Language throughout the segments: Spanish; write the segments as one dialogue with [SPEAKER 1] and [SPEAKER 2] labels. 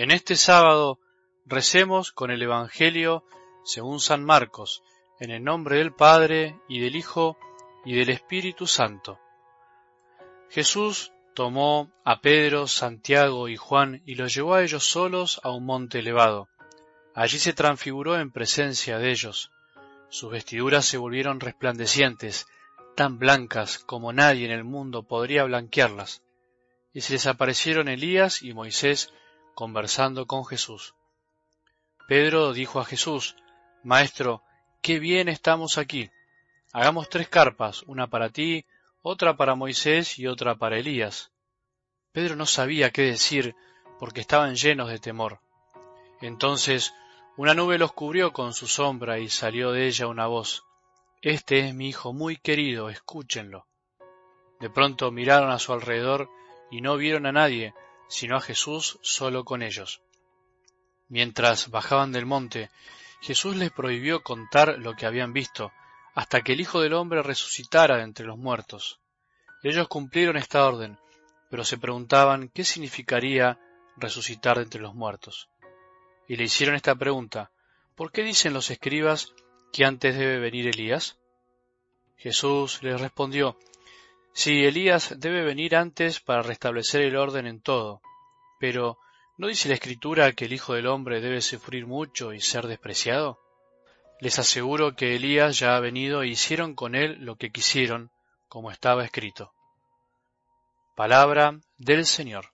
[SPEAKER 1] En este sábado recemos con el Evangelio según San Marcos, en el nombre del Padre y del Hijo y del Espíritu Santo. Jesús tomó a Pedro, Santiago y Juan y los llevó a ellos solos a un monte elevado. Allí se transfiguró en presencia de ellos. Sus vestiduras se volvieron resplandecientes, tan blancas como nadie en el mundo podría blanquearlas. Y se les aparecieron Elías y Moisés conversando con Jesús. Pedro dijo a Jesús, Maestro, qué bien estamos aquí. Hagamos tres carpas, una para ti, otra para Moisés y otra para Elías. Pedro no sabía qué decir porque estaban llenos de temor. Entonces una nube los cubrió con su sombra y salió de ella una voz. Este es mi hijo muy querido, escúchenlo. De pronto miraron a su alrededor y no vieron a nadie, sino a Jesús solo con ellos. Mientras bajaban del monte, Jesús les prohibió contar lo que habían visto, hasta que el Hijo del Hombre resucitara de entre los muertos. Ellos cumplieron esta orden, pero se preguntaban qué significaría resucitar de entre los muertos. Y le hicieron esta pregunta, ¿por qué dicen los escribas que antes debe venir Elías? Jesús les respondió, Sí, Elías debe venir antes para restablecer el orden en todo, pero ¿no dice la Escritura que el Hijo del Hombre debe sufrir mucho y ser despreciado? Les aseguro que Elías ya ha venido e hicieron con él lo que quisieron, como estaba escrito. Palabra del Señor.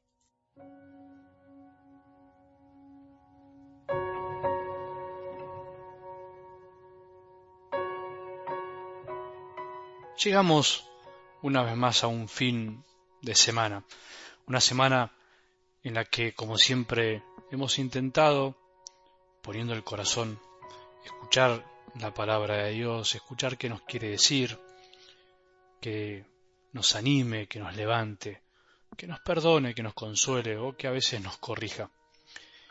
[SPEAKER 1] Llegamos una vez más a un fin de semana, una semana en la que, como siempre, hemos intentado, poniendo el corazón, escuchar la palabra de Dios, escuchar qué nos quiere decir, que nos anime, que nos levante, que nos perdone, que nos consuele o que a veces nos corrija.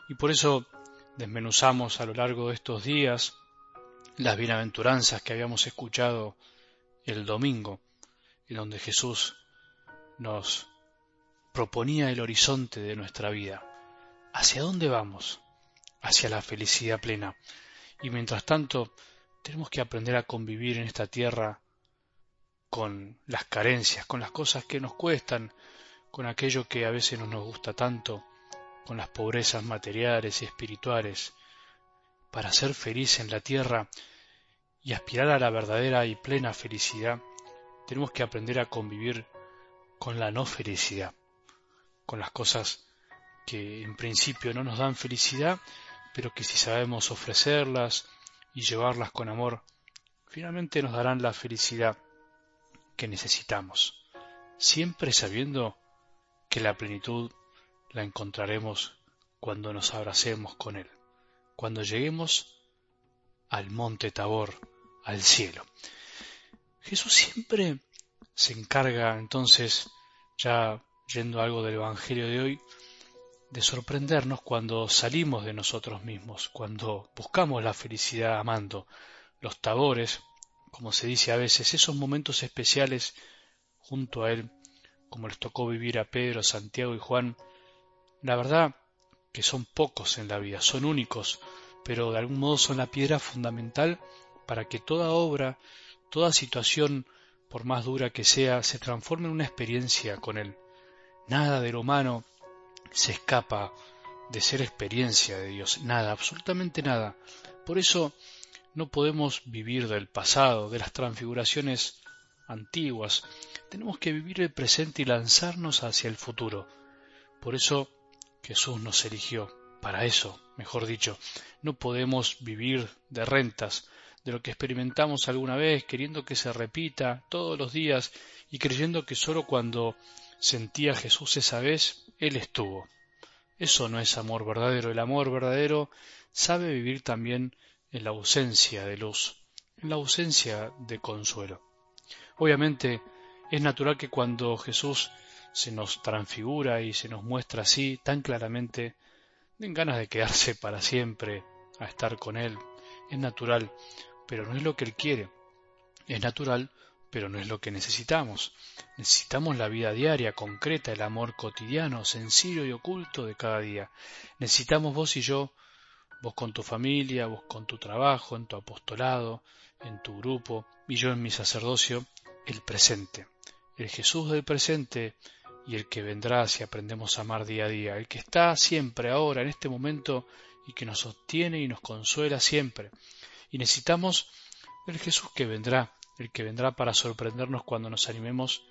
[SPEAKER 1] Y por eso desmenuzamos a lo largo de estos días las bienaventuranzas que habíamos escuchado el domingo, en donde Jesús nos proponía el horizonte de nuestra vida. ¿Hacia dónde vamos? Hacia la felicidad plena. Y mientras tanto, tenemos que aprender a convivir en esta tierra con las carencias, con las cosas que nos cuestan, con aquello que a veces no nos gusta tanto, con las pobrezas materiales y espirituales, para ser feliz en la tierra y aspirar a la verdadera y plena felicidad, tenemos que aprender a convivir con la no felicidad, con las cosas que en principio no nos dan felicidad, pero que si sabemos ofrecerlas y llevarlas con amor, finalmente nos darán la felicidad que necesitamos, siempre sabiendo que la plenitud la encontraremos cuando nos abracemos con Él, cuando lleguemos al monte Tabor, al cielo. Jesús siempre se encarga entonces, ya yendo algo del Evangelio de hoy, de sorprendernos cuando salimos de nosotros mismos, cuando buscamos la felicidad amando, los tabores, como se dice a veces, esos momentos especiales junto a Él, como les tocó vivir a Pedro, Santiago y Juan, la verdad que son pocos en la vida, son únicos, pero de algún modo son la piedra fundamental para que toda obra, toda situación, por más dura que sea, se transforme en una experiencia con Él. Nada de lo humano se escapa de ser experiencia de Dios, nada, absolutamente nada. Por eso no podemos vivir del pasado, de las transfiguraciones antiguas. Tenemos que vivir el presente y lanzarnos hacia el futuro. Por eso Jesús nos eligió, para eso, mejor dicho. No podemos vivir de rentas, de lo que experimentamos alguna vez, queriendo que se repita todos los días y creyendo que sólo cuando sentía Jesús esa vez, Él estuvo. Eso no es amor verdadero. El amor verdadero sabe vivir también en la ausencia de luz, en la ausencia de consuelo. Obviamente es natural que cuando Jesús se nos transfigura y se nos muestra así tan claramente, den ganas de quedarse para siempre a estar con Él. Es natural, pero no es lo que Él quiere. Es natural, pero no es lo que necesitamos. Necesitamos la vida diaria, concreta, el amor cotidiano, sencillo y oculto de cada día. Necesitamos vos y yo, vos con tu familia, vos con tu trabajo, en tu apostolado, en tu grupo, y yo en mi sacerdocio, el presente. El Jesús del presente y el que vendrá si aprendemos a amar día a día, el que está siempre ahora, en este momento, y que nos sostiene y nos consuela siempre. Y necesitamos el Jesús que vendrá, el que vendrá para sorprendernos cuando nos animemos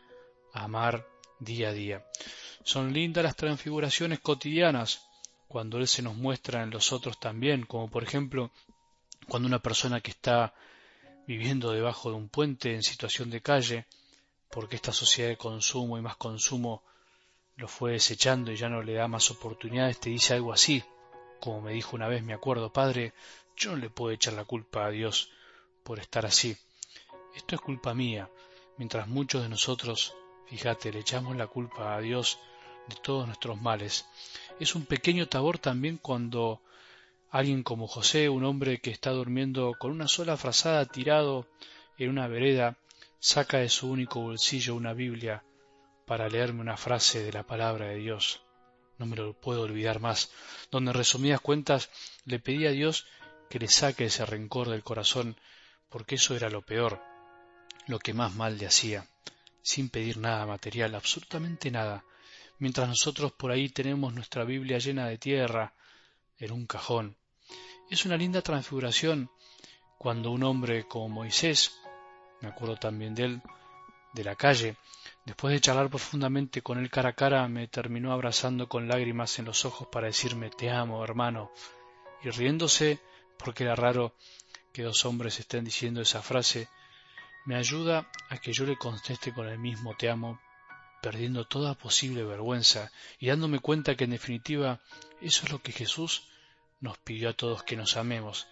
[SPEAKER 1] a amar día a día. Son lindas las transfiguraciones cotidianas, cuando Él se nos muestra en los otros también, como por ejemplo cuando una persona que está viviendo debajo de un puente en situación de calle, porque esta sociedad de consumo y más consumo lo fue desechando y ya no le da más oportunidades, te dice algo así, como me dijo una vez, me acuerdo, Padre, yo no le puedo echar la culpa a Dios por estar así. Esto es culpa mía, mientras muchos de nosotros, fíjate, le echamos la culpa a Dios de todos nuestros males. Es un pequeño tabor también cuando alguien como José, un hombre que está durmiendo con una sola frazada tirado en una vereda, saca de su único bolsillo una Biblia para leerme una frase de la palabra de Dios. No me lo puedo olvidar más, donde en resumidas cuentas le pedí a Dios que le saque ese rencor del corazón, porque eso era lo peor, lo que más mal le hacía, sin pedir nada material, absolutamente nada, mientras nosotros por ahí tenemos nuestra Biblia llena de tierra, en un cajón. Es una linda transfiguración cuando un hombre como Moisés, me acuerdo también de él, de la calle, después de charlar profundamente con él cara a cara, me terminó abrazando con lágrimas en los ojos para decirme te amo, hermano, y riéndose, porque era raro que dos hombres estén diciendo esa frase, me ayuda a que yo le conteste con el mismo te amo, perdiendo toda posible vergüenza y dándome cuenta que en definitiva eso es lo que Jesús nos pidió a todos que nos amemos,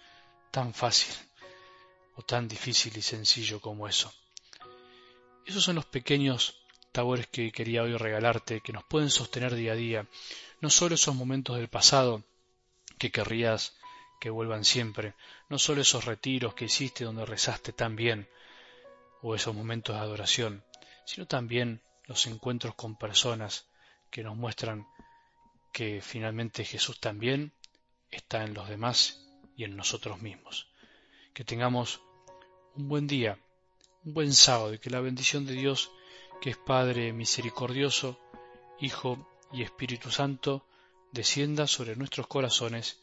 [SPEAKER 1] tan fácil o tan difícil y sencillo como eso. Esos son los pequeños tabores que quería hoy regalarte, que nos pueden sostener día a día, no solo esos momentos del pasado que querrías que vuelvan siempre, no solo esos retiros que hiciste donde rezaste tan bien, o esos momentos de adoración, sino también los encuentros con personas que nos muestran que finalmente Jesús también está en los demás y en nosotros mismos. Que tengamos un buen día, un buen sábado y que la bendición de Dios, que es Padre misericordioso, Hijo y Espíritu Santo, descienda sobre nuestros corazones